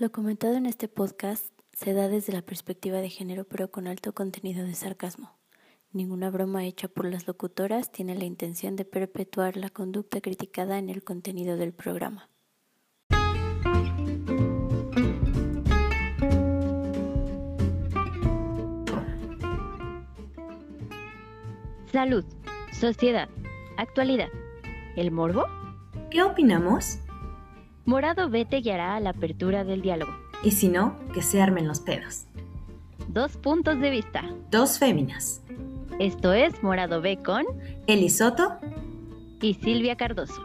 Lo comentado en este podcast se da desde la perspectiva de género pero con alto contenido de sarcasmo. Ninguna broma hecha por las locutoras tiene la intención de perpetuar la conducta criticada en el contenido del programa. Salud, sociedad, actualidad. ¿El morbo? ¿Qué opinamos? Morado B te guiará a la apertura del diálogo. Y si no, que se armen los pedos. Dos puntos de vista. Dos féminas. Esto es Morado B con Eli Soto y Silvia Cardoso.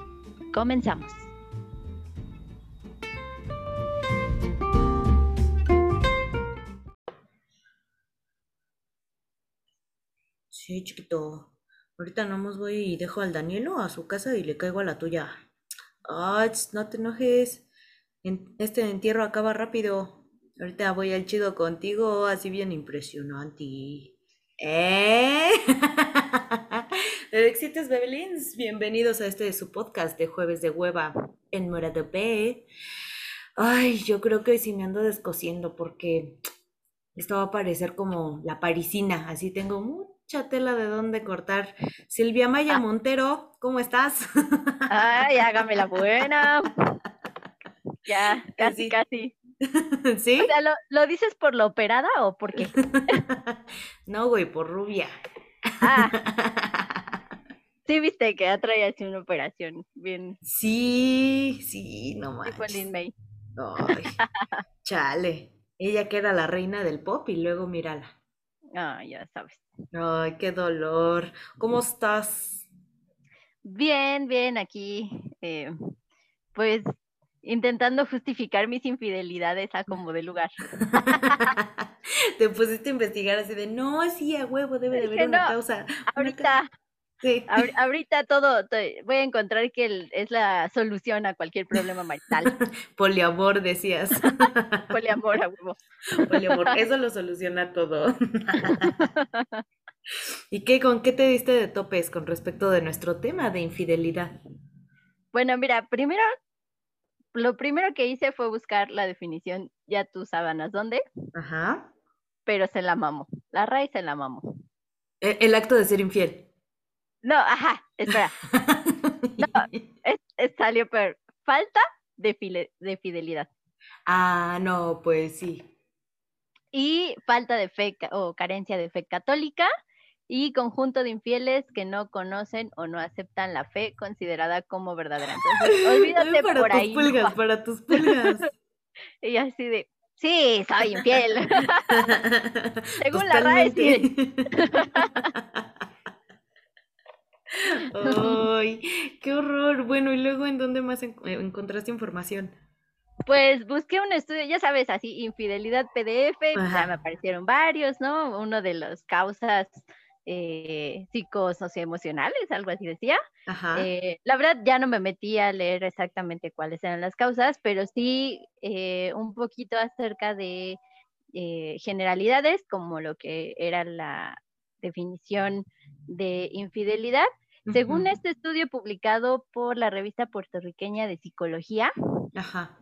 Comenzamos. Sí, chiquito. Ahorita nomás voy y dejo al Danielo a su casa y le caigo a la tuya. Ay, no te enojes. En- este entierro acaba rápido. Ahorita voy al chido contigo, así bien impresionante. ¿Eh? Éxitos, Bebelins. Bienvenidos a este su podcast de Jueves de Hueva en Morado B. Ay, yo creo que sí me ando descosiendo porque esto va a parecer como la parisina, así tengo mucha tela de dónde cortar. Silvia Maya Ah. Montero, ¿cómo estás? Ay, hágame la buena. Ya, casi, Casi. casi. ¿Sí? O sea, ¿lo, lo dices por la operada o por qué? No, güey, por rubia. Ah, sí viste que ya traía así una operación bien Sí, sí, no tipo manches. Lin May. Ay, chale. Ella que era la reina del pop y luego mírala. Ah, ya sabes. Ay, qué dolor. ¿Cómo estás? Bien, bien, aquí, eh, pues intentando justificar mis infidelidades a como de lugar. Te pusiste a investigar así de, no, sí, a huevo, debe de haber una "No, causa. una ca-". Ahorita, Sí. ahor- ahorita todo, to- voy a encontrar que el- es la solución a cualquier problema marital. Poliamor, decías. Poliamor a huevo. Poliamor, eso lo soluciona todo. ¿Y qué, con qué te diste de topes con respecto de nuestro tema de infidelidad? Bueno, mira, primero, lo primero que hice fue buscar la definición, ya tú sábanas dónde, Ajá. pero se la mamo. La raíz se la mamo. E- El, acto de ser infiel. No, ajá, espera. es- es- salió peor. Falta de, file- de fidelidad. Ah, no, pues sí. Y falta de fe o carencia de fe católica. Y conjunto de infieles que no conocen o no aceptan la fe considerada como verdadera. Entonces, olvídate para por tus ahí. pulgas, para tus pulgas. Y así de, sí, soy infiel. Según la RAE, sí. Ay, qué horror. Bueno, y luego, ¿en dónde más en- eh, encontraste información? Pues busqué un estudio, ya sabes, así, infidelidad PDF, pues, ya me aparecieron varios, ¿no? Uno de las causas eh, psicosocioemocionales, algo así decía. Ajá. Eh, la verdad, ya no me metí a leer exactamente cuáles eran las causas, pero sí eh, un poquito acerca de eh, generalidades, como lo que era la definición de infidelidad. Según este estudio publicado por la revista puertorriqueña de psicología, Ajá.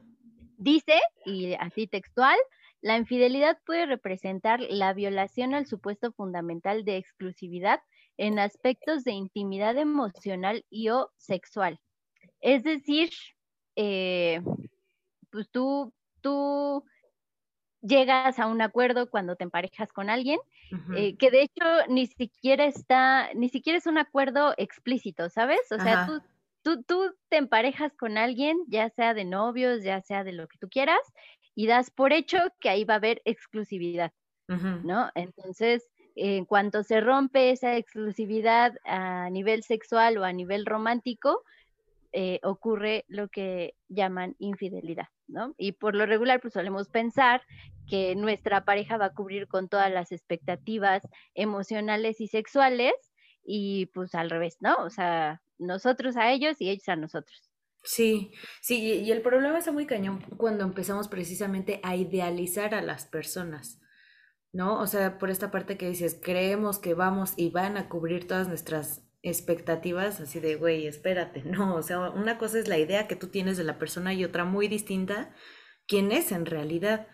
Dice, y así textual, la infidelidad puede representar la violación al supuesto fundamental de exclusividad en aspectos de intimidad emocional y o sexual. Es decir, eh, pues tú, tú llegas a un acuerdo cuando te emparejas con alguien, eh, que de hecho ni siquiera está, ni siquiera es un acuerdo explícito, ¿sabes? O sea, tú, tú, tú te emparejas con alguien, ya sea de novios, ya sea de lo que tú quieras, y das por hecho que ahí va a haber exclusividad. ¿no? Entonces, en cuanto se rompe esa exclusividad a nivel sexual o a nivel romántico, eh, ocurre lo que llaman infidelidad, Y por lo regular, pues solemos pensar que nuestra pareja va a cubrir con todas las expectativas emocionales y sexuales y pues al revés, ¿no? O sea, nosotros a ellos y ellos a nosotros. Sí, sí, y y el problema está muy cañón cuando empezamos precisamente a idealizar a las personas, ¿no? O sea, por esta parte que dices, creemos que vamos y van a cubrir todas nuestras expectativas, así de, güey, espérate, no, o sea, una cosa es la idea que tú tienes de la persona y otra muy distinta quién es en realidad.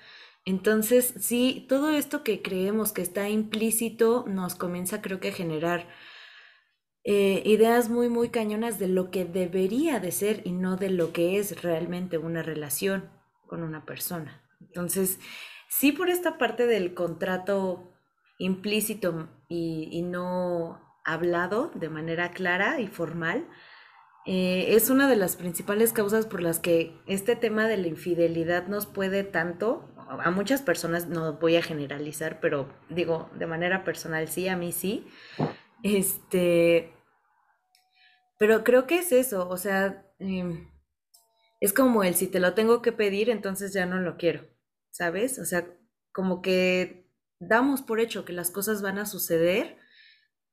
Entonces, sí, todo esto que creemos que está implícito nos comienza creo que a generar eh, ideas muy, muy cañonas de lo que debería de ser y no de lo que es realmente una relación con una persona. Entonces, sí por esta parte del contrato implícito y, no hablado de manera clara y formal, eh, es una de las principales causas por las que este tema de la infidelidad nos puede tanto, a muchas personas no voy a generalizar, pero digo, de manera personal sí, a mí sí. Este, pero creo que es eso, o sea, em, es como el si te lo tengo que pedir, entonces ya no lo quiero, ¿sabes? O sea, como que damos por hecho que las cosas van a suceder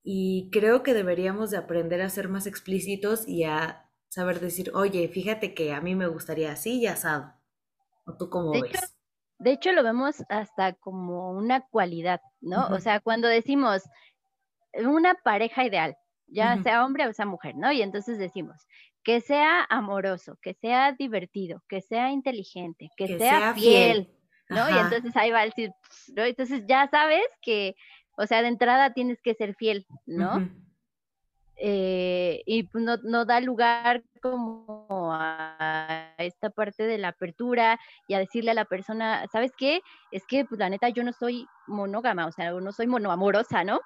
y creo que deberíamos de aprender a ser más explícitos y a saber decir, oye, fíjate que a mí me gustaría así y asado. ¿O tú cómo ves? De hecho, lo vemos hasta como una cualidad, ¿no? O sea, cuando decimos una pareja ideal, ya sea hombre o sea mujer, ¿no? Y entonces decimos que sea amoroso, que sea divertido, que sea inteligente, que, sea, fiel, ¿no? Y entonces ahí va el decir, ¿no? Entonces ya sabes que, o sea, de entrada tienes que ser fiel, ¿no? Eh, y pues no, no, da lugar como a esta parte de la apertura y a decirle a la persona, ¿sabes qué? Es que, pues la neta, yo no soy monógama, o sea, no soy monoamorosa, ¿no?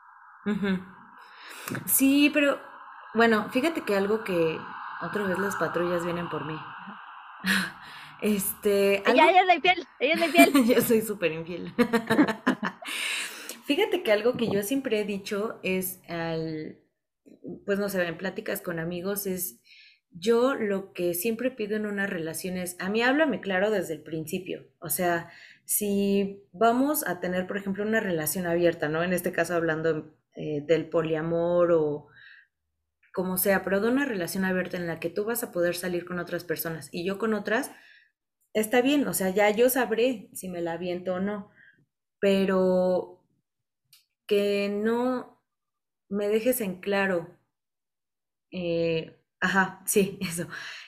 Sí, pero bueno, fíjate que algo que otra vez las patrullas vienen por mí. Este. Ella, ella es la infiel, ella es la infiel. yo soy súper infiel. Fíjate que algo que yo siempre he dicho es al, pues no sé, en pláticas con amigos es, yo lo que siempre pido en una relación es, a mí háblame claro desde el principio. O sea, si vamos a tener, por ejemplo, una relación abierta, ¿no? En este caso hablando eh, del poliamor o como sea, pero de una relación abierta en la que tú vas a poder salir con otras personas y yo con otras, está bien, o sea, ya yo sabré si me la aviento o no, pero que no me dejes en claro, eh, ajá, sí, eso,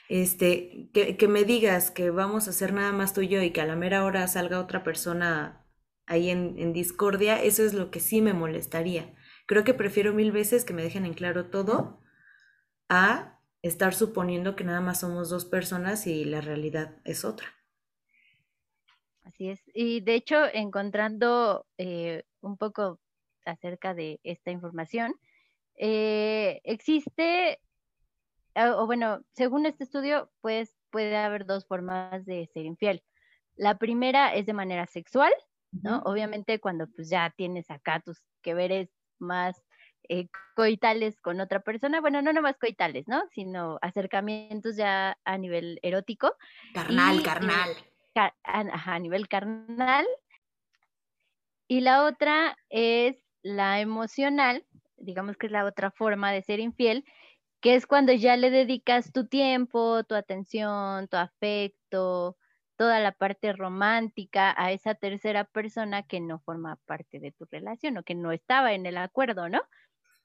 este, que, que, me digas que vamos a hacer nada más tú y yo y que a la mera hora salga otra persona ahí en, discordia, eso es lo que sí me molestaría. Creo que prefiero mil veces que me dejen en claro todo a estar suponiendo que nada más somos dos personas y la realidad es otra. Así es. Y de hecho, encontrando eh, un poco acerca de esta información, eh, existe, ah, o bueno, según este estudio, pues puede haber dos formas de ser infiel. La primera es de manera sexual, ¿no? Obviamente cuando pues ya tienes acá tus que veres más eh, coitales con otra persona, bueno, no nomás coitales, ¿no? Sino acercamientos ya a nivel erótico. Carnal, carnal. a nivel carnal. Y la otra es la emocional, digamos que es la otra forma de ser infiel, que es cuando ya le dedicas tu tiempo, tu atención, tu afecto, toda la parte romántica a esa tercera persona que no forma parte de tu relación o que no estaba en el acuerdo, ¿no?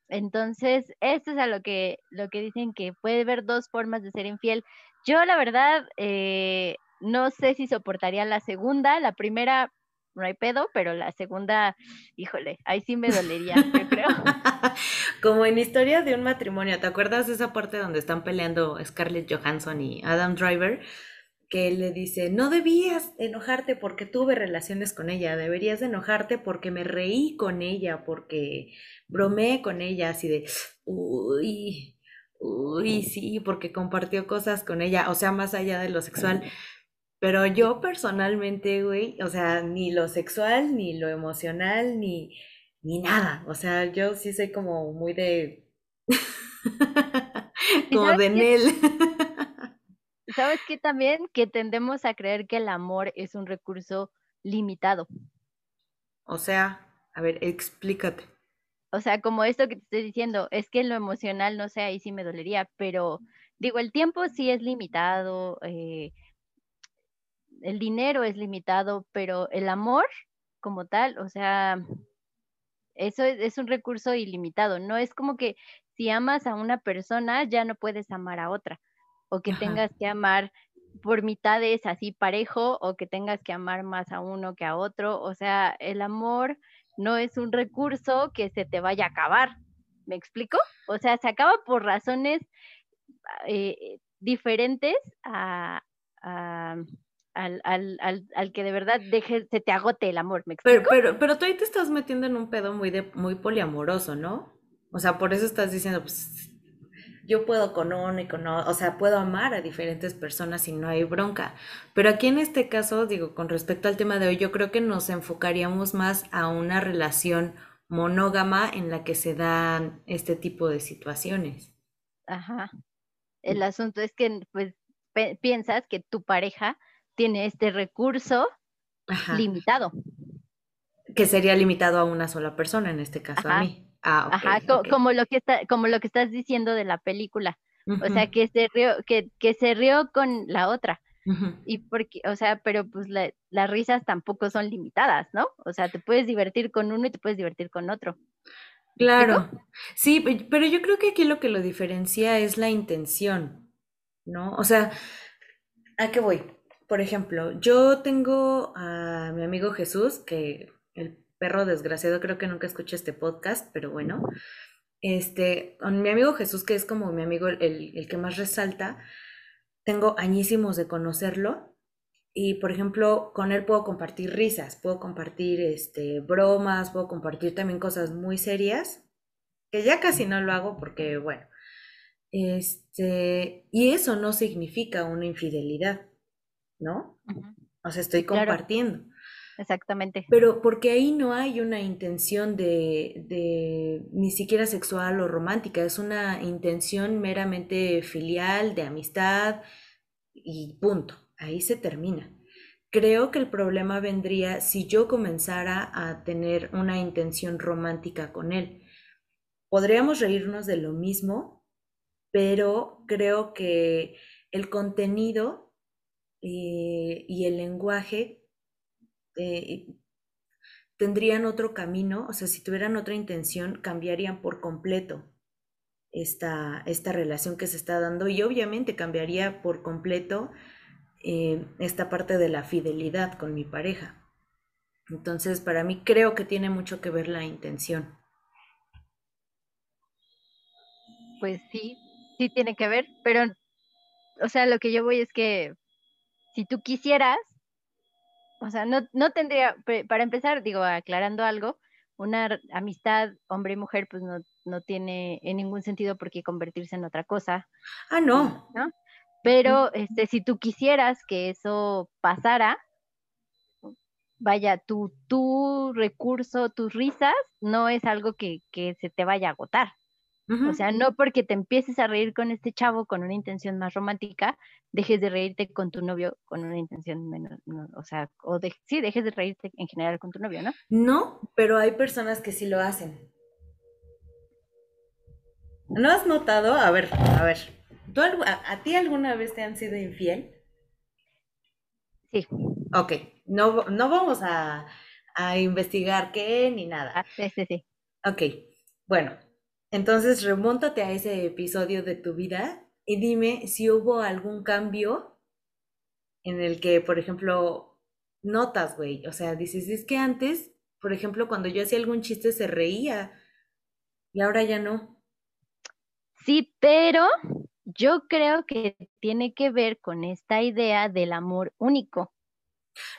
Entonces, esto es a lo que, lo que dicen que puede haber dos formas de ser infiel. Yo, la verdad, eh, no sé si soportaría la segunda. La primera, no hay pedo, pero la segunda, híjole, ahí sí me dolería, yo creo. Como en historias de un matrimonio, ¿te acuerdas de esa parte donde están peleando Scarlett Johansson y Adam Driver? que le dice, no debías enojarte porque tuve relaciones con ella, deberías enojarte porque me reí con ella, porque bromeé con ella, así de, uy, uy, sí, porque compartió cosas con ella, o sea, más allá de lo sexual. Pero yo personalmente, güey, o sea, ni lo sexual, ni lo emocional, ni, ni nada. O sea, yo sí soy como muy de... como de Nel. ¿Sabes qué también? Que tendemos a creer que el amor es un recurso limitado. O sea, a ver, explícate. O sea, como esto que te estoy diciendo, es que en lo emocional, no sé, ahí sí me dolería, pero digo, el tiempo sí es limitado, eh, el dinero es limitado, pero el amor como tal, o sea, eso es, es, un recurso ilimitado. No es como que si amas a una persona ya no puedes amar a otra o que tengas que amar por mitades así parejo o que tengas que amar más a uno que a otro. O sea, el amor no es un recurso que se te vaya a acabar. ¿Me explico? O sea, se acaba por razones eh, diferentes a, al, al, que de verdad deje, se te agote el amor. ¿Me explico? Pero, pero, pero tú ahí te estás metiendo en un pedo muy, de, muy poliamoroso, ¿no? O sea, por eso estás diciendo, pues yo puedo con uno y con otro, o sea, puedo amar a diferentes personas y no hay bronca. Pero aquí en este caso, digo, con respecto al tema de hoy, yo creo que nos enfocaríamos más a una relación monógama en la que se dan este tipo de situaciones. Ajá. El asunto es que, pues, piensas que tu pareja tiene este recurso limitado. Que sería limitado a una sola persona, en este caso a mí. Ah, Ajá, como lo que está, como lo que estás diciendo de la película. O sea, que se rió, que, que se rió con la otra. Y porque, o sea, pero pues las risas tampoco son limitadas, ¿no? O sea, te puedes divertir con uno y te puedes divertir con otro. Claro, sí, pero yo creo que aquí lo que lo diferencia es la intención, ¿no? O sea, ¿a qué voy? Por ejemplo, yo tengo a mi amigo Jesús, que el perro desgraciado, creo que nunca escuché este podcast, pero bueno, este, con mi amigo Jesús, que es como mi amigo el, que más resalta, tengo añísimos de conocerlo. Y por ejemplo con él puedo compartir risas, puedo compartir este, bromas, puedo compartir también cosas muy serias, que ya casi no lo hago porque bueno, este, y eso no significa una infidelidad, ¿no? O sea, estoy compartiendo. Exactamente. Pero porque ahí no hay una intención de, de, ni siquiera sexual o romántica, es una intención meramente filial, de amistad y punto, ahí se termina. Creo que el problema vendría si yo comenzara a tener una intención romántica con él. Podríamos reírnos de lo mismo, pero creo que el contenido eh, y el lenguaje eh, tendrían otro camino, o sea, si tuvieran otra intención, cambiarían por completo esta, esta relación que se está dando y obviamente cambiaría por completo eh, esta parte de la fidelidad con mi pareja. Entonces, para mí creo que tiene mucho que ver la intención. Pues sí, sí tiene que ver, pero, o sea, lo que yo voy es que si tú quisieras, o sea, no, no tendría, para empezar, digo, aclarando algo, una amistad hombre y mujer, pues no, no tiene en ningún sentido por qué convertirse en otra cosa. Ah, no. ¿no? Pero este, si tú quisieras que eso pasara, vaya, tu, tu recurso, tus risas, no es algo que, que se te vaya a agotar. O sea, no porque te empieces a reír con este chavo con una intención más romántica, dejes de reírte con tu novio con una intención menos, o sea, o de, sí, dejes de reírte en general con tu novio, ¿no? No, pero hay personas que sí lo hacen. ¿No has notado? A ver, a ver, ¿tú, a, ti alguna vez te han sido infiel? Sí. Ok, no, no vamos a, a investigar qué ni nada. Ah, sí, sí, sí. Ok, bueno, entonces, remóntate a ese episodio de tu vida y dime si hubo algún cambio en el que, por ejemplo, notas, güey. O sea, dices, es que antes, por ejemplo, cuando yo hacía algún chiste se reía y ahora ya no. Sí, pero yo creo que tiene que ver con esta idea del amor único.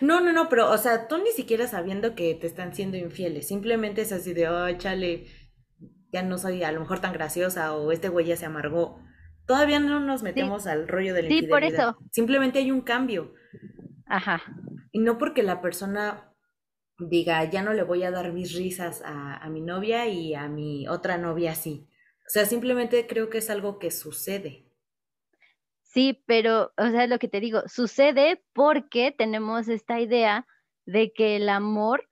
No, no, no, pero, o sea, tú ni siquiera sabiendo que te están siendo infieles, simplemente es así de, oh, chale, ya no soy a lo mejor tan graciosa o este güey ya se amargó. Todavía no nos metemos al rollo de la sí, por eso. Simplemente hay un cambio. Ajá. Y no porque la persona diga, ya no le voy a dar mis risas a, a mi novia y a mi otra novia sí. O sea, simplemente creo que es algo que sucede. Sí, pero, o sea, lo que te digo, sucede porque tenemos esta idea de que el amor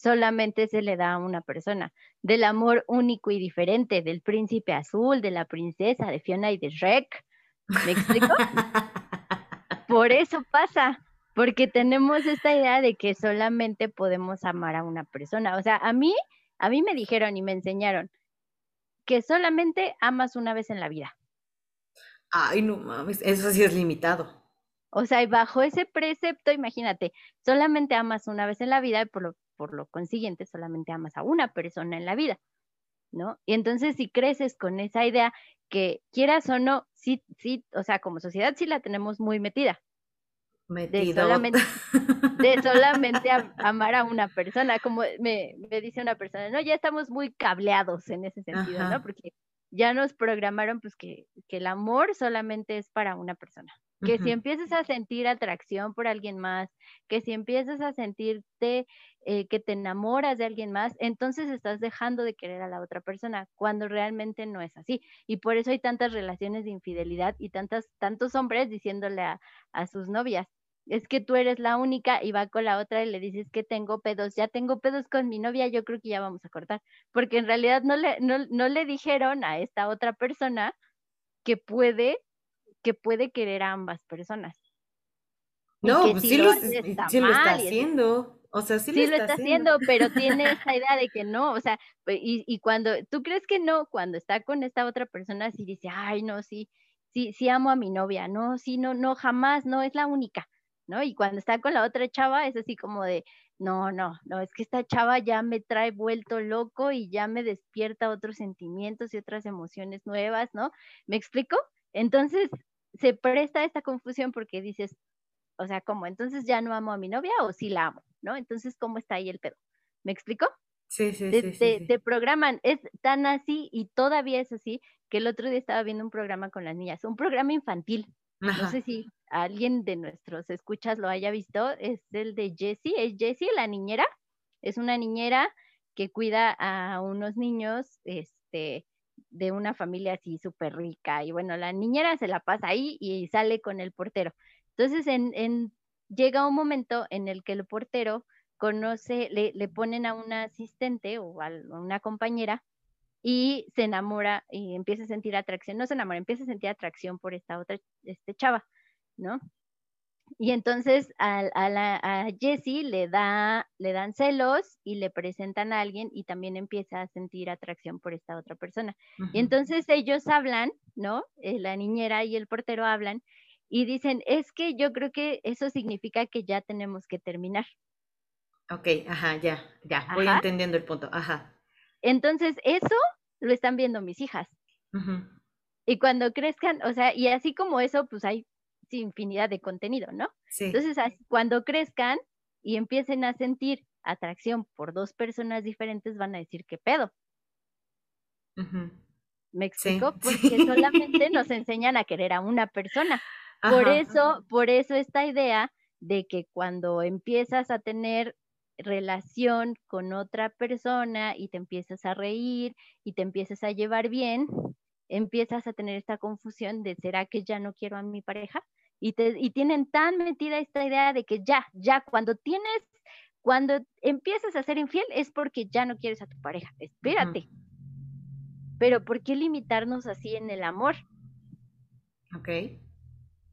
solamente se le da a una persona, del amor único y diferente, del príncipe azul, de la princesa, de Fiona y de Shrek. ¿Me explico? Por eso pasa, porque tenemos esta idea de que solamente podemos amar a una persona. O sea, a mí, a mí me dijeron y me enseñaron que solamente amas una vez en la vida. Ay, no mames, eso sí es limitado. O sea, y bajo ese precepto, imagínate, solamente amas una vez en la vida y por lo, por lo consiguiente solamente amas a una persona en la vida, ¿no? Y entonces si creces con esa idea que quieras o no, sí, sí, o sea, como sociedad sí la tenemos muy metida. De solamente, de solamente amar a una persona, como me, me, dice una persona, no, ya estamos muy cableados en ese sentido, ¿no? Porque ya nos programaron pues que, que el amor solamente es para una persona. Que si empiezas a sentir atracción por alguien más, que si empiezas a sentirte eh, que te enamoras de alguien más, entonces estás dejando de querer a la otra persona, cuando realmente no es así. Y por eso hay tantas relaciones de infidelidad y tantas, tantos hombres diciéndole a, a sus novias, es que tú eres la única y va con la otra y le dices que tengo pedos, ya tengo pedos con mi novia, yo creo que ya vamos a cortar, porque en realidad no le, no, no le dijeron a esta otra persona que puede que puede querer a ambas personas. No, pues sí, lo, está haciendo. O sea, sí, lo, está, haciendo. pero tiene esa idea de que no, o sea, y, y, cuando tú crees que no, cuando está con esta otra persona, sí dice, ay, no, sí, sí, sí amo a mi novia, no, sí, no, no, jamás, no, es la única, ¿no? Y cuando está con la otra chava, es así como de, no, no, no, es que esta chava ya me trae vuelto loco y ya me despierta otros sentimientos y otras emociones nuevas, ¿no? ¿Me explico? Entonces, se presta esta confusión porque dices, o sea, ¿cómo? Entonces ya no amo a mi novia o sí la amo, ¿no? Entonces, ¿cómo está ahí el pedo? ¿Me explico? Sí, sí, te, sí, sí, te, programan, es tan así y todavía es así que el otro día estaba viendo un programa con las niñas, un programa infantil. No sé si alguien de nuestros escuchas lo haya visto, es el de Jessie, es Jessie la niñera, es una niñera que cuida a unos niños, este, de una familia así súper rica y bueno, la niñera se la pasa ahí y sale con el portero. Entonces, en, en, llega un momento en el que el portero conoce, le, le ponen a una asistente o a una compañera y se enamora y empieza a sentir atracción, no se enamora, empieza a sentir atracción por esta otra este chava, ¿no? Y entonces a, a, la, a Jessie le, da, le dan celos y le presentan a alguien y también empieza a sentir atracción por esta otra persona. Y entonces ellos hablan, ¿no? Eh, la niñera y el portero hablan y dicen, es que yo creo que eso significa que ya tenemos que terminar. Ok, ajá, ya, ya, voy entendiendo el punto, ajá. Entonces eso lo están viendo mis hijas. Y cuando crezcan, o sea, y así como eso, pues hay infinidad de contenido, ¿no? Entonces, cuando crezcan y empiecen a sentir atracción por dos personas diferentes, van a decir, ¿qué pedo? ¿Me explico? Porque solamente nos enseñan a querer a una persona. Por eso, por eso esta idea de que cuando empiezas a tener relación con otra persona y te empiezas a reír y te empiezas a llevar bien, empiezas a tener esta confusión de ¿será que ya no quiero a mi pareja? y, te, y tienen tan metida esta idea de que ya, ya, cuando tienes, cuando empiezas a ser infiel es porque ya no quieres a tu pareja, espérate. Pero ¿por qué limitarnos así en el amor? Ok.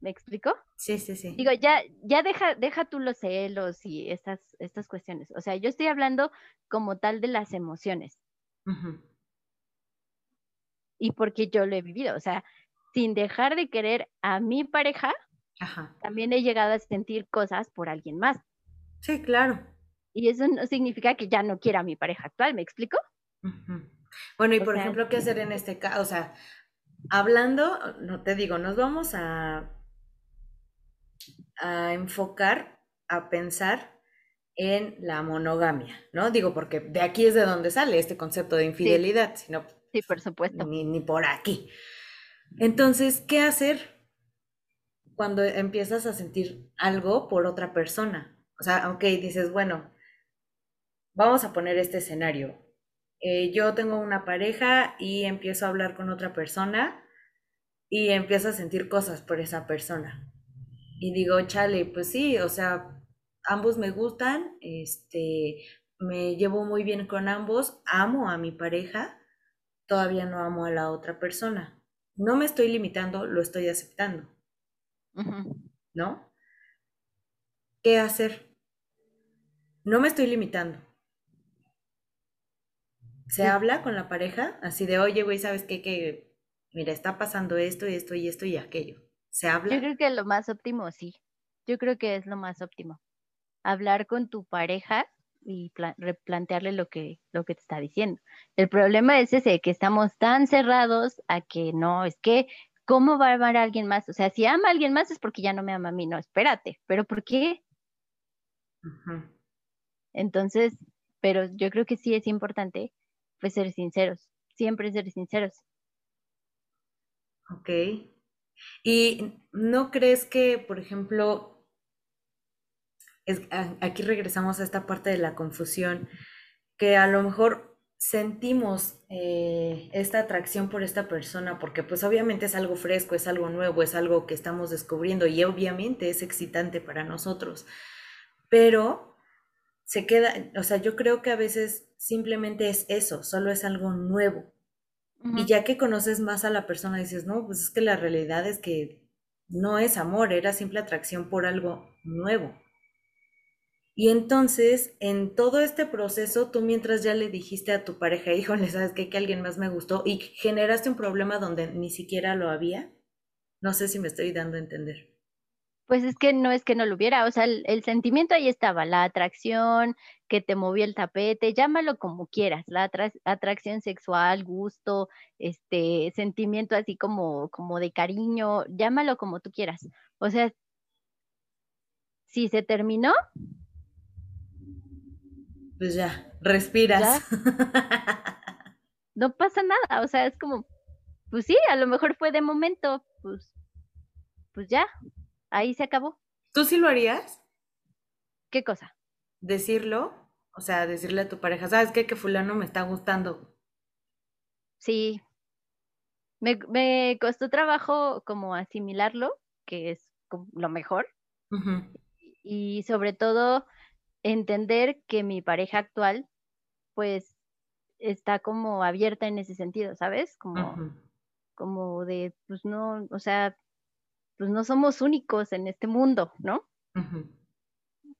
¿Me explico? Sí, sí, sí. Digo, ya, ya deja, deja tú los celos y estas, estas cuestiones. O sea, yo estoy hablando como tal de las emociones. Y porque yo lo he vivido, o sea, sin dejar de querer a mi pareja, también he llegado a sentir cosas por alguien más. Sí, claro. Y eso no significa que ya no quiera a mi pareja actual, ¿me explico? Bueno, y por ejemplo, ¿qué hacer en este caso? O sea, hablando, no te digo, nos vamos a, a enfocar, a pensar en la monogamia, ¿no? Digo, porque de aquí es de donde sale este concepto de infidelidad, sí. sino sí, por supuesto. Ni, ni por aquí. Entonces, ¿qué hacer? cuando empiezas a sentir algo por otra persona. O sea, ok, dices, bueno, vamos a poner este escenario. Eh, yo tengo una pareja y empiezo a hablar con otra persona y empiezo a sentir cosas por esa persona. Y digo, chale, pues sí, o sea, ambos me gustan, este, me llevo muy bien con ambos, amo a mi pareja, todavía no amo a la otra persona. No me estoy limitando, lo estoy aceptando. ¿No? ¿Qué hacer? No me estoy limitando. Se habla con la pareja así de, oye, güey, ¿sabes qué? Que, mira, está pasando esto y esto y esto y aquello. ¿Se habla? Yo creo que lo más óptimo sí. yo creo que es lo más óptimo. Hablar con tu pareja y replantearle lo que, lo que te está diciendo. El problema es ese, que estamos tan cerrados a que no, es que, ¿cómo va a amar a alguien más? O sea, si ama a alguien más es porque ya no me ama a mí, no, espérate, pero ¿por qué? Entonces, pero yo creo que sí es importante, pues, ser sinceros, siempre ser sinceros. Ok. ¿Y no crees que, por ejemplo, aquí regresamos a esta parte de la confusión, que a lo mejor sentimos eh, esta atracción por esta persona, porque pues obviamente es algo fresco, es algo nuevo, es algo que estamos descubriendo y obviamente es excitante para nosotros, pero se queda, o sea, yo creo que a veces simplemente es eso, solo es algo nuevo. Y ya que conoces más a la persona, dices, no, pues es que la realidad es que no es amor, era simple atracción por algo nuevo. Y entonces, en todo este proceso, tú mientras ya le dijiste a tu pareja, híjole, ¿sabes qué? Que alguien más me gustó y generaste un problema donde ni siquiera lo había. No sé si me estoy dando a entender. Pues es que no es que no lo hubiera, o sea, el, sentimiento ahí estaba, la atracción que te movió el tapete, llámalo como quieras, la atracción sexual, gusto, este, sentimiento así como, como de cariño, llámalo como tú quieras. O sea, si se terminó, pues ya, respiras. No pasa nada, o sea, es como, pues sí, a lo mejor fue de momento, pues, pues ya, ahí se acabó. ¿Tú sí lo harías? ¿Qué cosa? Decirlo, o sea, decirle a tu pareja, ¿sabes qué? Que fulano me está gustando. Sí. Me, me costó trabajo como asimilarlo, que es lo mejor. Y sobre todo entender que mi pareja actual, pues, está como abierta en ese sentido, ¿sabes? Como, como de, pues no, o sea, pues no somos únicos en este mundo, ¿no?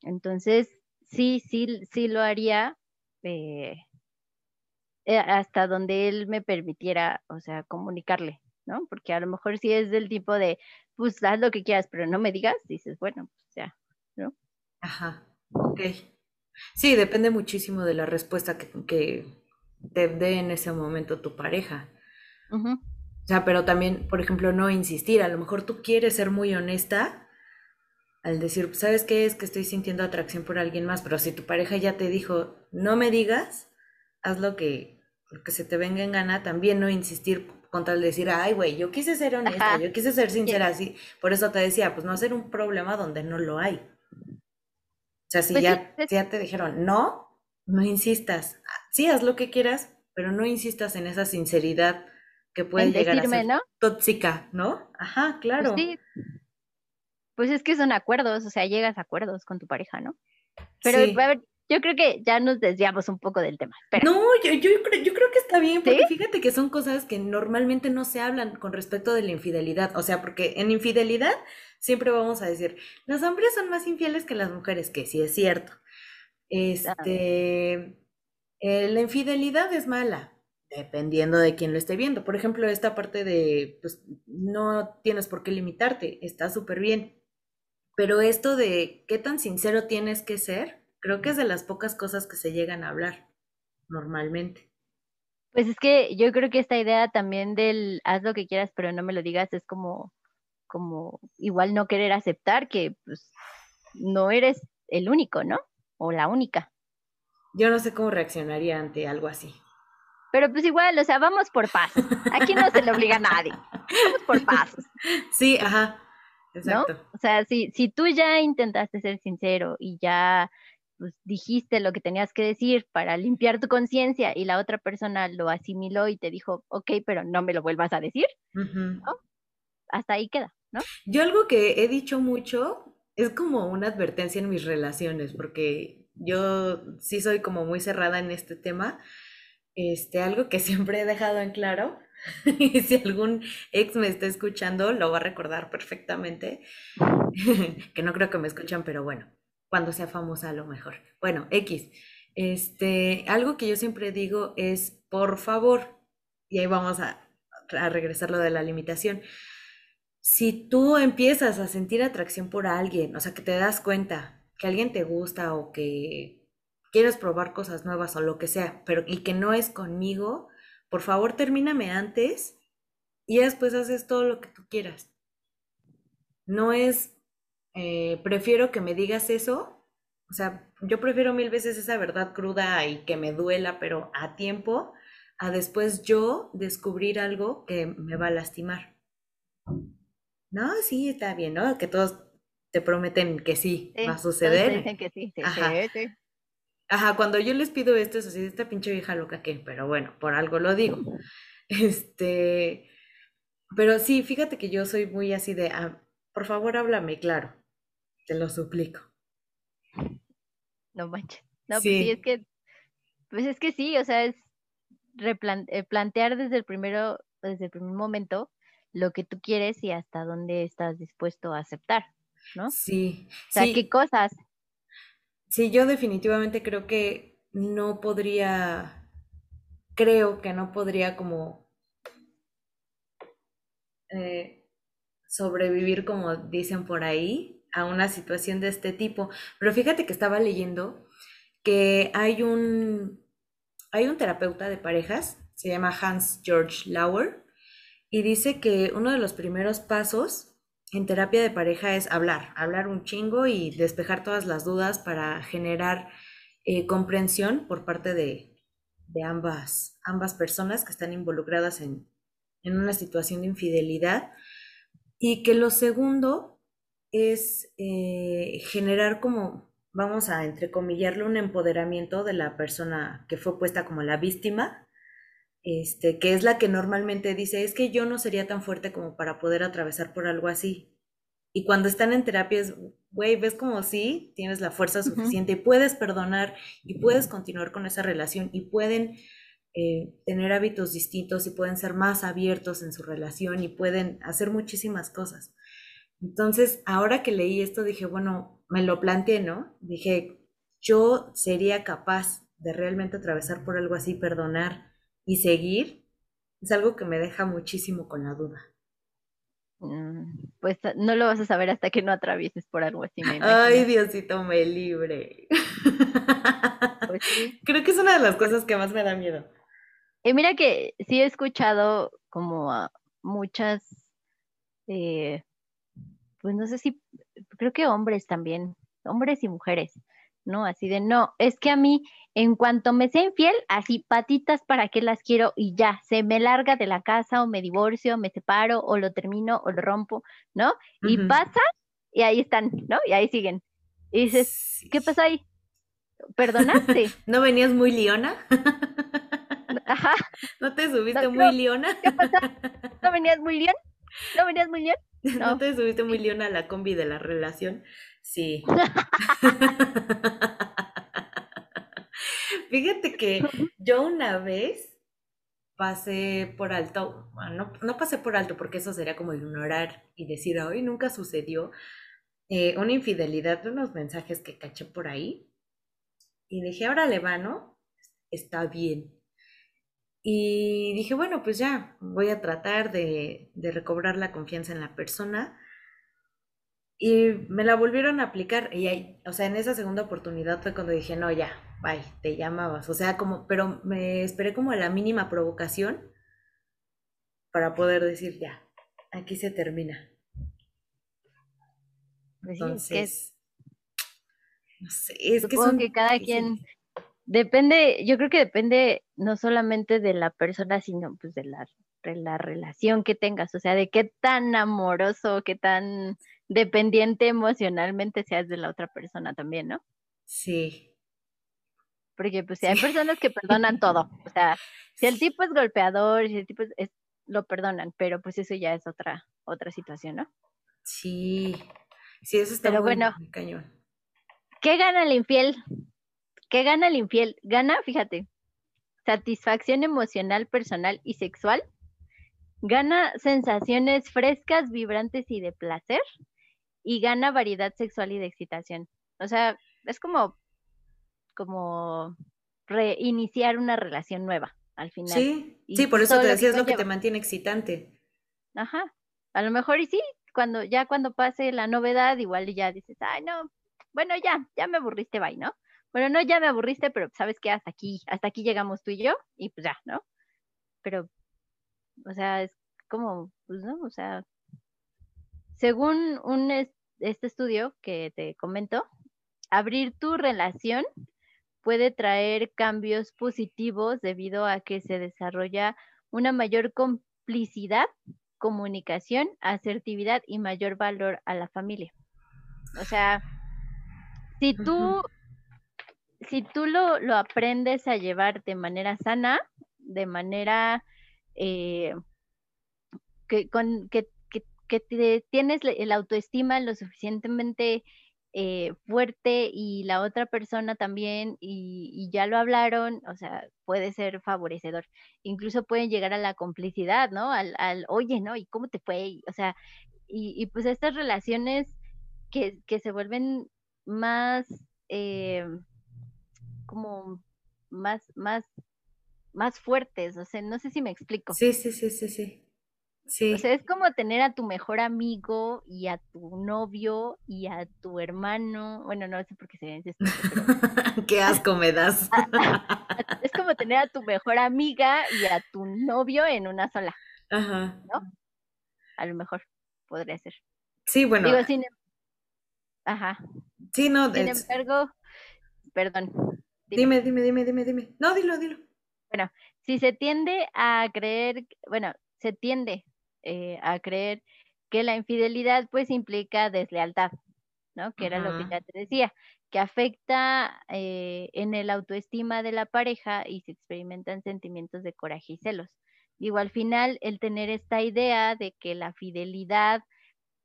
Entonces, sí, sí, sí lo haría eh, eh, hasta donde él me permitiera, o sea, comunicarle, ¿no? Porque a lo mejor si es del tipo de, pues haz lo que quieras, pero no me digas, dices, bueno, pues ya, ¿no? Ajá. Ok. Sí, depende muchísimo de la respuesta que, te dé en ese momento tu pareja. O sea, pero también, por ejemplo, no insistir. A lo mejor tú quieres ser muy honesta al decir, ¿sabes qué? Es que estoy sintiendo atracción por alguien más, pero si tu pareja ya te dijo, no me digas, haz lo que, lo que se te venga en gana, también no insistir con tal de decir, ay, güey, yo quise ser honesta, yo quise ser sincera, así. Por eso te decía, pues no hacer un problema donde no lo hay. O sea, si pues ya, ya te dijeron no, no insistas. Sí, haz lo que quieras, pero no insistas en esa sinceridad que puede llegar a ser tóxica, ¿no? Ajá, pues claro. Pues, sí. pues es que son acuerdos, o sea, llegas a acuerdos con tu pareja, ¿no? Pero a ver, yo creo que ya nos desviamos un poco del tema. No, yo, yo creo que está bien, porque fíjate que son cosas que normalmente no se hablan con respecto de la infidelidad. O sea, porque en infidelidad siempre vamos a decir, los hombres son más infieles que las mujeres, que sí es cierto. Este, eh, la infidelidad es mala, dependiendo de quién lo esté viendo. Por ejemplo, esta parte de, pues, no tienes por qué limitarte, está súper bien. Pero esto de qué tan sincero tienes que ser, Creo que es de las pocas cosas que se llegan a hablar normalmente. Pues es que yo creo que esta idea también del haz lo que quieras, pero no me lo digas, es como, como igual no querer aceptar que pues no eres el único, ¿no? O la única. Yo no sé cómo reaccionaría ante algo así. Pero pues igual, o sea, vamos por pasos. Aquí no se le obliga a nadie. Vamos por pasos. Sí, ajá. Exacto. ¿No? O sea, si, si tú ya intentaste ser sincero y ya pues, dijiste lo que tenías que decir para limpiar tu conciencia y la otra persona lo asimiló y te dijo, ok, pero no me lo vuelvas a decir, Hasta ahí queda, ¿no? Yo algo que he dicho mucho es como una advertencia en mis relaciones, porque yo sí soy como muy cerrada en este tema. Este, algo que siempre he dejado en claro, y si algún ex me está escuchando, lo va a recordar perfectamente, que no creo que me escuchan, pero bueno, cuando sea famosa a lo mejor. Bueno, X. Este, algo que yo siempre digo es, por favor, y ahí vamos a, a regresar lo de la limitación. si tú empiezas a sentir atracción por alguien, o sea, que te das cuenta que alguien te gusta o que quieres probar cosas nuevas o lo que sea, pero y que no es conmigo, por favor termíname antes y después haces todo lo que tú quieras. No es, eh, prefiero que me digas eso, o sea, yo prefiero mil veces esa verdad cruda y que me duela, pero a tiempo, a después yo descubrir algo que me va a lastimar. No, sí, está bien, ¿no? Que todos te prometen que sí, va a suceder. dicen que sí, sí, Ajá. sí, sí. Ajá, cuando yo les pido esto es así, esta pinche vieja loca que, pero bueno, por algo lo digo. Este, pero sí, fíjate que yo soy muy así de, ah, por favor, háblame claro, te lo suplico. No manches. No, pues sí, es Sí, que, pues es que sí, o sea, es eh, plantear desde el primero, desde el primer momento lo que tú quieres y hasta dónde estás dispuesto a aceptar, ¿no? O sí, sea, qué sí, cosas. Sí, yo definitivamente creo que no podría, creo que no podría como eh, sobrevivir, como dicen por ahí, a una situación de este tipo. Pero fíjate que estaba leyendo que hay un, hay un terapeuta de parejas, se llama Hans George Lauer, y dice que uno de los primeros pasos en terapia de pareja es hablar, hablar un chingo y despejar todas las dudas para generar eh, comprensión por parte de, ambas, ambas personas que están involucradas en, en una situación de infidelidad. Y que lo segundo es eh, generar como, vamos a entrecomillarlo, un empoderamiento de la persona que fue puesta como la víctima este, que es la que normalmente dice, es que yo no sería tan fuerte como para poder atravesar por algo así. Y cuando están en terapia es, güey, ves como sí, tienes la fuerza suficiente y puedes perdonar y puedes continuar con esa relación y pueden eh, tener hábitos distintos y pueden ser más abiertos en su relación y pueden hacer muchísimas cosas. Entonces, ahora que leí esto, dije, bueno, me lo planteé, ¿no? Dije, yo sería capaz de realmente atravesar por algo así, perdonar y seguir. Es algo que me deja muchísimo con la duda. Mm, Pues no lo vas a saber hasta que no atravieses por algo así, me Ay. Diosito me libre. Pues sí. Creo que es una de las cosas que más me da miedo. Y mira que sí he escuchado como a muchas, eh, pues no sé si, creo que hombres también, hombres y mujeres, ¿no? Así de, no, es que a mí, en cuanto me sea infiel, así patitas para qué las quiero y ya, se me larga de la casa o me divorcio, me separo o lo termino o lo rompo, ¿no? Y pasa y ahí están, ¿no? Y ahí siguen. Y dices, ¿qué pasó ahí? ¿Perdonaste? ¿No venías muy leona? Ajá, ¿No te subiste no, muy no, leona? ¿qué pasó? ¿No venías muy bien? ¿No venías muy bien? ¿No No. te subiste muy leona a la combi de la relación? Sí. Fíjate que yo una vez pasé por alto, bueno, no, no pasé por alto porque eso sería como ignorar y decir, hoy nunca sucedió, eh, una infidelidad de unos mensajes que caché por ahí y dije, ahora le va, ¿no? Está bien. Y dije, bueno, pues ya, voy a tratar de, de recobrar la confianza en la persona. Y me la volvieron a aplicar. Y ahí, o sea, en esa segunda oportunidad fue cuando dije, no, ya, bye, te llamabas. O sea, como, pero me esperé como a la mínima provocación para poder decir, ya, aquí se termina. Pues es Entonces, no sé, es que supongo son que cada quien depende, yo creo que depende no solamente de la persona, sino pues de la, de la relación que tengas, o sea, de qué tan amoroso, qué tan dependiente emocionalmente seas de la otra persona también, ¿no? Sí, Porque pues si sí. hay personas que perdonan todo, o sea, si el tipo es golpeador, si el tipo es, es- lo perdonan, pero pues eso ya es otra, otra situación, ¿no? Sí, sí, eso está Pero muy, bueno, muy cañón. ¿qué gana el infiel? ¿Qué gana el infiel? Gana, fíjate, satisfacción emocional, personal y sexual. Gana sensaciones frescas, vibrantes y de placer. Y gana variedad sexual y de excitación. O sea, es como, como reiniciar una relación nueva al final. Sí, sí, por eso te decía, es lo que te mantiene excitante. Ajá. A lo mejor y sí, cuando ya cuando pase la novedad, igual ya dices, ay, no, bueno, ya, ya me aburriste, bye, ¿no? Bueno, no, ya me aburriste, pero sabes que hasta aquí, hasta aquí llegamos tú y yo, y pues ya, ¿no? Pero, o sea, es como, pues no, o sea, según un este estudio que te comento, abrir tu relación puede traer cambios positivos debido a que se desarrolla una mayor complicidad, comunicación, asertividad y mayor valor a la familia. O sea, si tú, si tú lo, lo aprendes a llevar de manera sana, de manera eh, que, con, que, que, tienes el autoestima lo suficientemente eh, fuerte y la otra persona también y, ya lo hablaron, o sea, puede ser favorecedor. Incluso pueden llegar a la complicidad, ¿no? Al, al oye, ¿no? ¿Y cómo te fue? o sea, y, y, pues estas relaciones que, que se vuelven más, eh, como más, más, más fuertes, o sea, no sé si me explico. Sí, sí, sí, sí, sí. Sí. O sea, es como tener a tu mejor amigo y a tu novio y a tu hermano. Bueno, no sé por qué se dice esto. Pero... qué asco me das. es como tener a tu mejor amiga y a tu novio en una sola. Ajá. ¿No? A lo mejor podría ser. Sí, bueno. Digo, sin... Em, ajá. Sí, no. Sin embargo, perdón. Dime. dime, dime, dime, dime. No, dilo, dilo. Bueno, si se tiende a creer, bueno, se tiende eh, a creer que la infidelidad pues implica deslealtad, ¿no? Que era lo que ya te decía, que afecta eh, en el autoestima de la pareja y se experimentan sentimientos de coraje y celos. Digo, al final el tener esta idea de que la fidelidad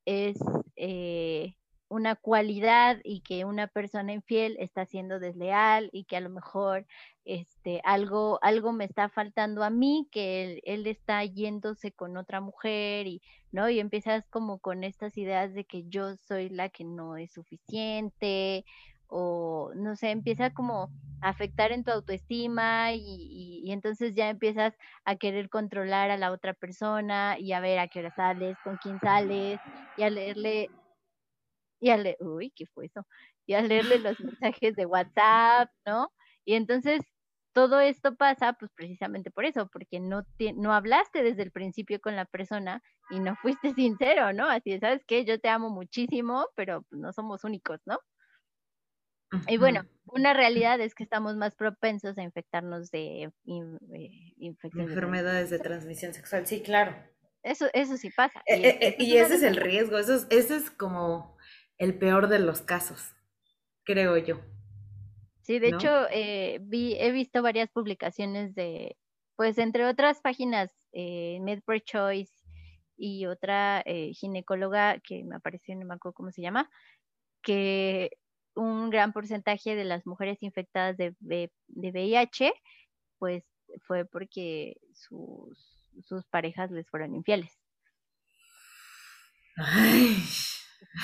es eh, una cualidad y que una persona infiel está siendo desleal y que a lo mejor este algo algo me está faltando a mí que él, está yéndose con otra mujer y no y empiezas como con estas ideas de que yo soy la que no es suficiente o no sé empieza como a afectar en tu autoestima y, y entonces ya empiezas a querer controlar a la otra persona y a ver a qué hora sales con quién sales y a leerle y a leer, uy, ¿qué fue eso? Y a leerle los mensajes de WhatsApp, ¿no? Y entonces todo esto pasa pues precisamente por eso, porque no, no hablaste desde el principio con la persona y no fuiste sincero, ¿no? Así, ¿sabes qué? Yo te amo muchísimo, pero pues, no somos únicos, ¿no? Y bueno, una realidad es que estamos más propensos a infectarnos de eh, enfermedades de transmisión sexual, sí, claro. Eso, eso sí pasa. y, eh, eh, ese es el riesgo, eso es, ese es como el peor de los casos, creo yo. Sí, de hecho, eh, vi, he visto varias publicaciones de, pues entre otras páginas, eh, MedPro Choice y otra eh, ginecóloga que me apareció, no me acuerdo cómo se llama, que un gran porcentaje de las mujeres infectadas de, de, VIH, pues fue porque sus, sus parejas les fueron infieles. Ay.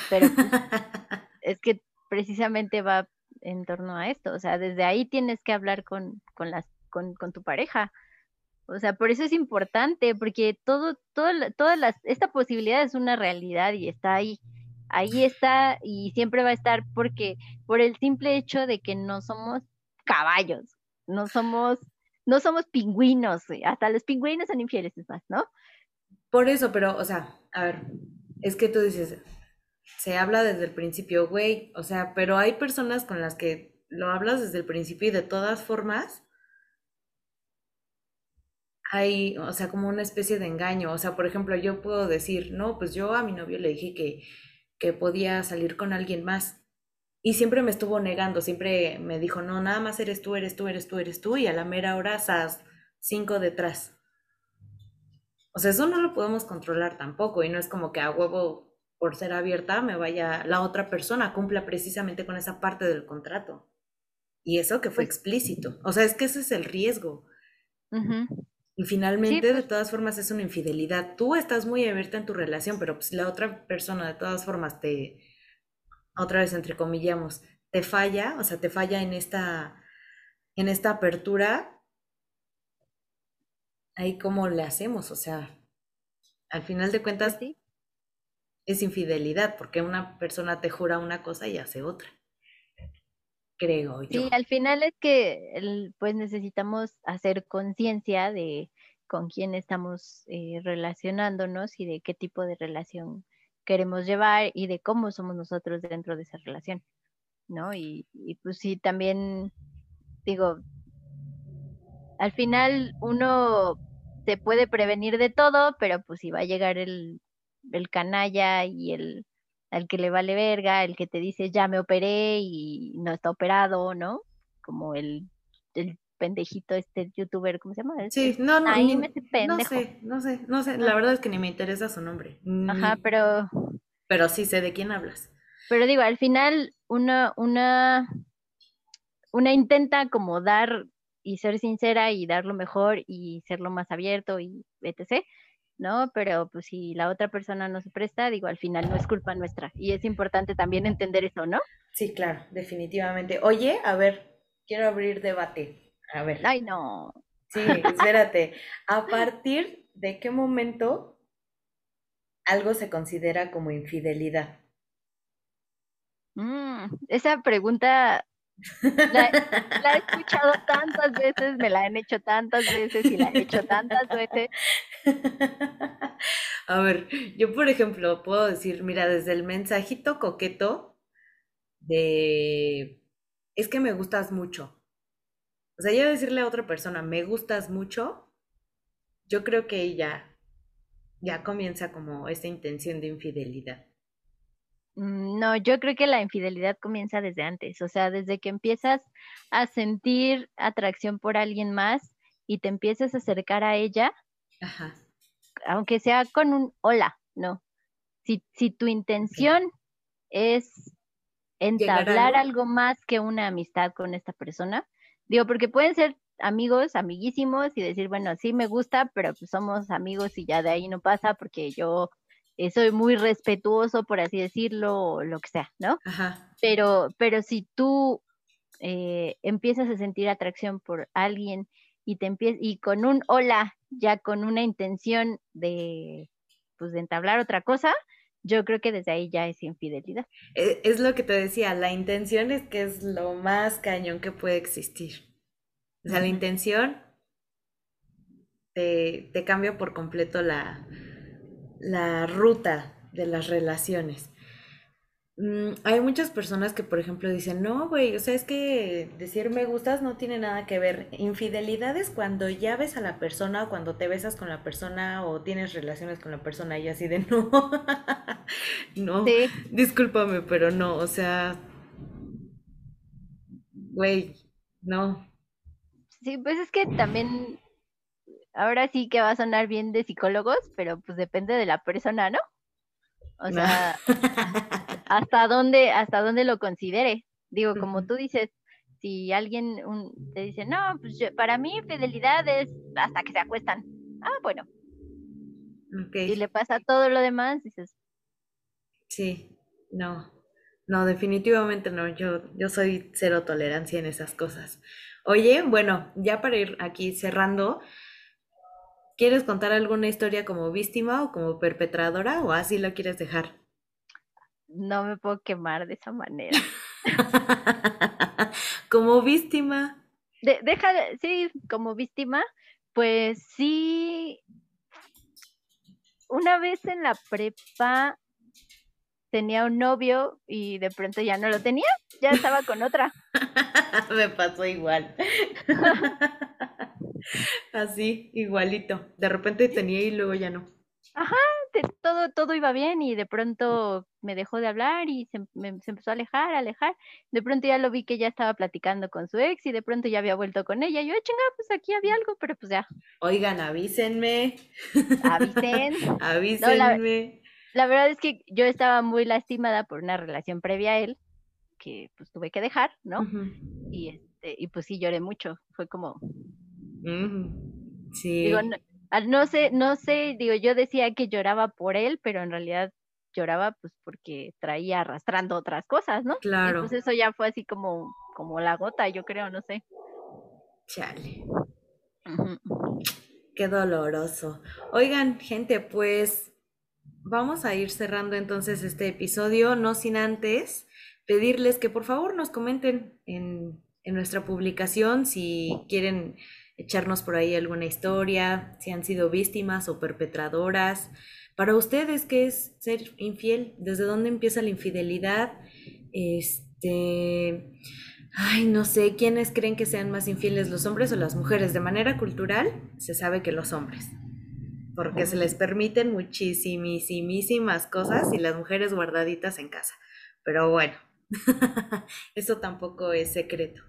Pero pues, es que precisamente va en torno a esto, o sea, desde ahí tienes que hablar con, con, las, con, con tu pareja. O sea, por eso es importante, porque todo, todo, todas las, esta posibilidad es una realidad y está ahí. Ahí está y siempre va a estar porque por el simple hecho de que no somos caballos, no somos, no somos pingüinos, hasta los pingüinos son infieles, es más, ¿no? Por eso, pero, o sea, a ver, es que tú dices, se habla desde el principio, güey, o sea, pero hay personas con las que lo hablas desde el principio y de todas formas hay, o sea, como una especie de engaño. O sea, por ejemplo, yo puedo decir, no, pues yo a mi novio le dije que, que podía salir con alguien más. Y siempre me estuvo negando, siempre me dijo, no, nada más eres tú, eres tú, eres tú, eres tú, y a la mera hora, esas cinco detrás. O sea, eso no lo podemos controlar tampoco, y no es como que a huevo por ser abierta, me vaya, la otra persona cumpla precisamente con esa parte del contrato. Y eso que fue pues explícito. O sea, es que ese es el riesgo. Y finalmente, de pues todas formas, es una infidelidad. Tú estás muy abierta en tu relación, pero pues la otra persona, de todas formas, te, otra vez entre comillamos, te falla, o sea, te falla en esta, en esta apertura. Ahí cómo le hacemos, o sea, al final de cuentas, pues es infidelidad, porque una persona te jura una cosa y hace otra. Creo yo. Sí, al final es que pues necesitamos hacer conciencia de con quién estamos eh, relacionándonos y de qué tipo de relación queremos llevar y de cómo somos nosotros dentro de esa relación, ¿no? Y, y pues sí, también digo, al final uno se puede prevenir de todo, pero pues si va a llegar el, el canalla y el al que le vale verga, el que te dice ya me operé y no está operado, ¿no? Como el, el pendejito este youtuber, ¿cómo se llama? Sí, no, no, Ay, ni- no sé, no sé, no sé, la verdad es que ni me interesa su nombre. Ajá, pero pero sí sé de quién hablas. Pero digo, al final una, una, una intenta como dar y ser sincera y dar lo mejor y ser lo más abierto y etc. ¿No? Pero pues si la otra persona no se presta, digo, al final no es culpa nuestra. Y es importante también entender eso, ¿no? Sí, claro, definitivamente. Oye, a ver, quiero abrir debate. A ver. Ay, no. Sí, espérate. ¿A partir de qué momento algo se considera como infidelidad? Mm, esa pregunta la, la he escuchado tantas veces, me la han hecho tantas veces y la he hecho tantas veces. A ver, yo por ejemplo puedo decir, mira, desde el mensajito coqueto de, es que me gustas mucho. O sea, yo decirle a otra persona, me gustas mucho, yo creo que ella ya comienza como esta intención de infidelidad. Mm, No, yo creo que la infidelidad comienza desde antes, o sea, desde que empiezas a sentir atracción por alguien más y te empiezas a acercar a ella, Ajá. aunque sea con un hola, ¿no? Si, si tu intención es ¿Llegar a entablar algo? algo más que una amistad con esta persona, digo, porque pueden ser amigos, amiguísimos y decir, bueno, sí me gusta, pero pues somos amigos y ya de ahí no pasa porque yo eh, soy muy respetuoso, por así decirlo, o lo que sea, ¿no? Ajá. Pero, pero si tú eh, empiezas a sentir atracción por alguien y te empiezas, y con un hola, ya con una intención de, pues, de entablar otra cosa, yo creo que desde ahí ya es infidelidad. E- Es lo que te decía, la intención es que es lo más cañón que puede existir. O sea, la intención te, te cambia por completo la, la ruta de las relaciones. Mm, hay muchas personas que, por ejemplo, dicen, no, güey, o sea, es que decir me gustas no tiene nada que ver. Infidelidad es cuando ya ves a la persona, o cuando te besas con la persona o tienes relaciones con la persona y así de no. No, Sí, discúlpame, pero no, o sea, güey, no. sí, pues es que también, ahora sí que va a sonar bien de psicólogos, pero pues depende de la persona, ¿no? O sea, hasta dónde, hasta dónde lo considere. Digo, como tú dices, si alguien un- te dice, no, pues yo- para mí fidelidad es hasta que se acuestan. Ah, bueno, Ok, y le pasa todo lo demás, dices, sí, no, no, definitivamente no, yo, yo soy cero tolerancia en esas cosas. Oye, bueno, ya para ir aquí cerrando, ¿quieres contar alguna historia como víctima o como perpetradora o así lo quieres dejar? no me puedo quemar de esa manera. Como víctima. De- deja, de- sí, como víctima, pues sí, una vez en la prepa tenía un novio y de pronto ya no lo tenía, ya estaba con otra. Me pasó igual. Así, igualito. De repente tenía y luego ya no. te- todo, todo iba bien y de pronto me dejó de hablar y se, me- se empezó a alejar, a alejar. De pronto ya lo vi que ya estaba platicando con su ex y de pronto ya había vuelto con ella. Yo, "Ah, chinga, pues aquí había algo, pero pues ya, Oigan, avísenme, avisen. avísenme. La verdad es que yo estaba muy lastimada por una relación previa a él, que pues tuve que dejar, ¿no? Y este, y pues sí lloré mucho. Fue como, ujú. Sí. digo, no, ah, no sé, no sé, digo, yo decía que lloraba por él, pero en realidad lloraba pues porque traía arrastrando otras cosas, ¿no? Y Claro. pues eso ya fue así como, como la gota, yo creo, no sé. Chale. Qué doloroso. Oigan, gente, pues vamos a ir cerrando entonces este episodio, no sin antes pedirles que por favor nos comenten en, en nuestra publicación si quieren echarnos por ahí alguna historia, si han sido víctimas o perpetradoras. Para ustedes, ¿qué es ser infiel? ¿Desde dónde empieza la infidelidad? Este, ay, no sé, ¿quiénes creen que sean más infieles, los hombres o las mujeres? De manera cultural, se sabe que los hombres, porque se les permiten muchísimas cosas y las mujeres guardaditas en casa. Pero bueno, Eso tampoco es secreto.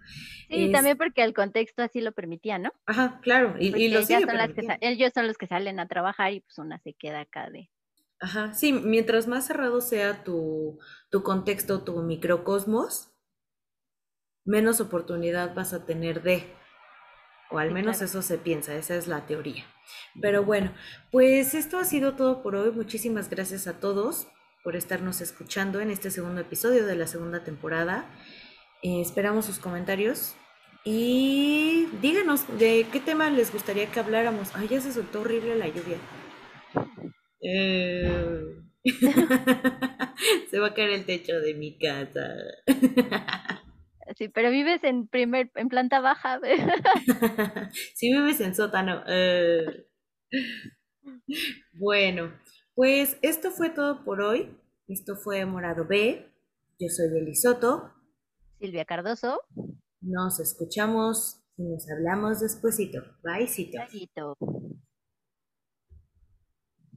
Sí, también porque el contexto así lo permitía, ¿no? Ajá, claro. Y, y lo son las que ellos son los que salen a trabajar y pues una se queda acá de. Ajá, sí, mientras más cerrado sea tu, tu contexto, tu microcosmos, menos oportunidad vas a tener de, o al menos eso se piensa, esa es la teoría. Pero bueno, pues esto ha sido todo por hoy. Muchísimas gracias a todos por estarnos escuchando en este segundo episodio de la segunda temporada. Eh, esperamos sus comentarios y díganos de qué tema les gustaría que habláramos. Ay, ya se soltó horrible la lluvia. Eh, se va a caer el techo de mi casa. Sí, pero vives en primer, en planta baja. sí, vives en sótano. Eh. Bueno, pues esto fue todo por hoy. Esto fue Morado B. Yo soy Elisoto. Silvia Cardoso. Nos escuchamos y nos hablamos despuesito. Bye,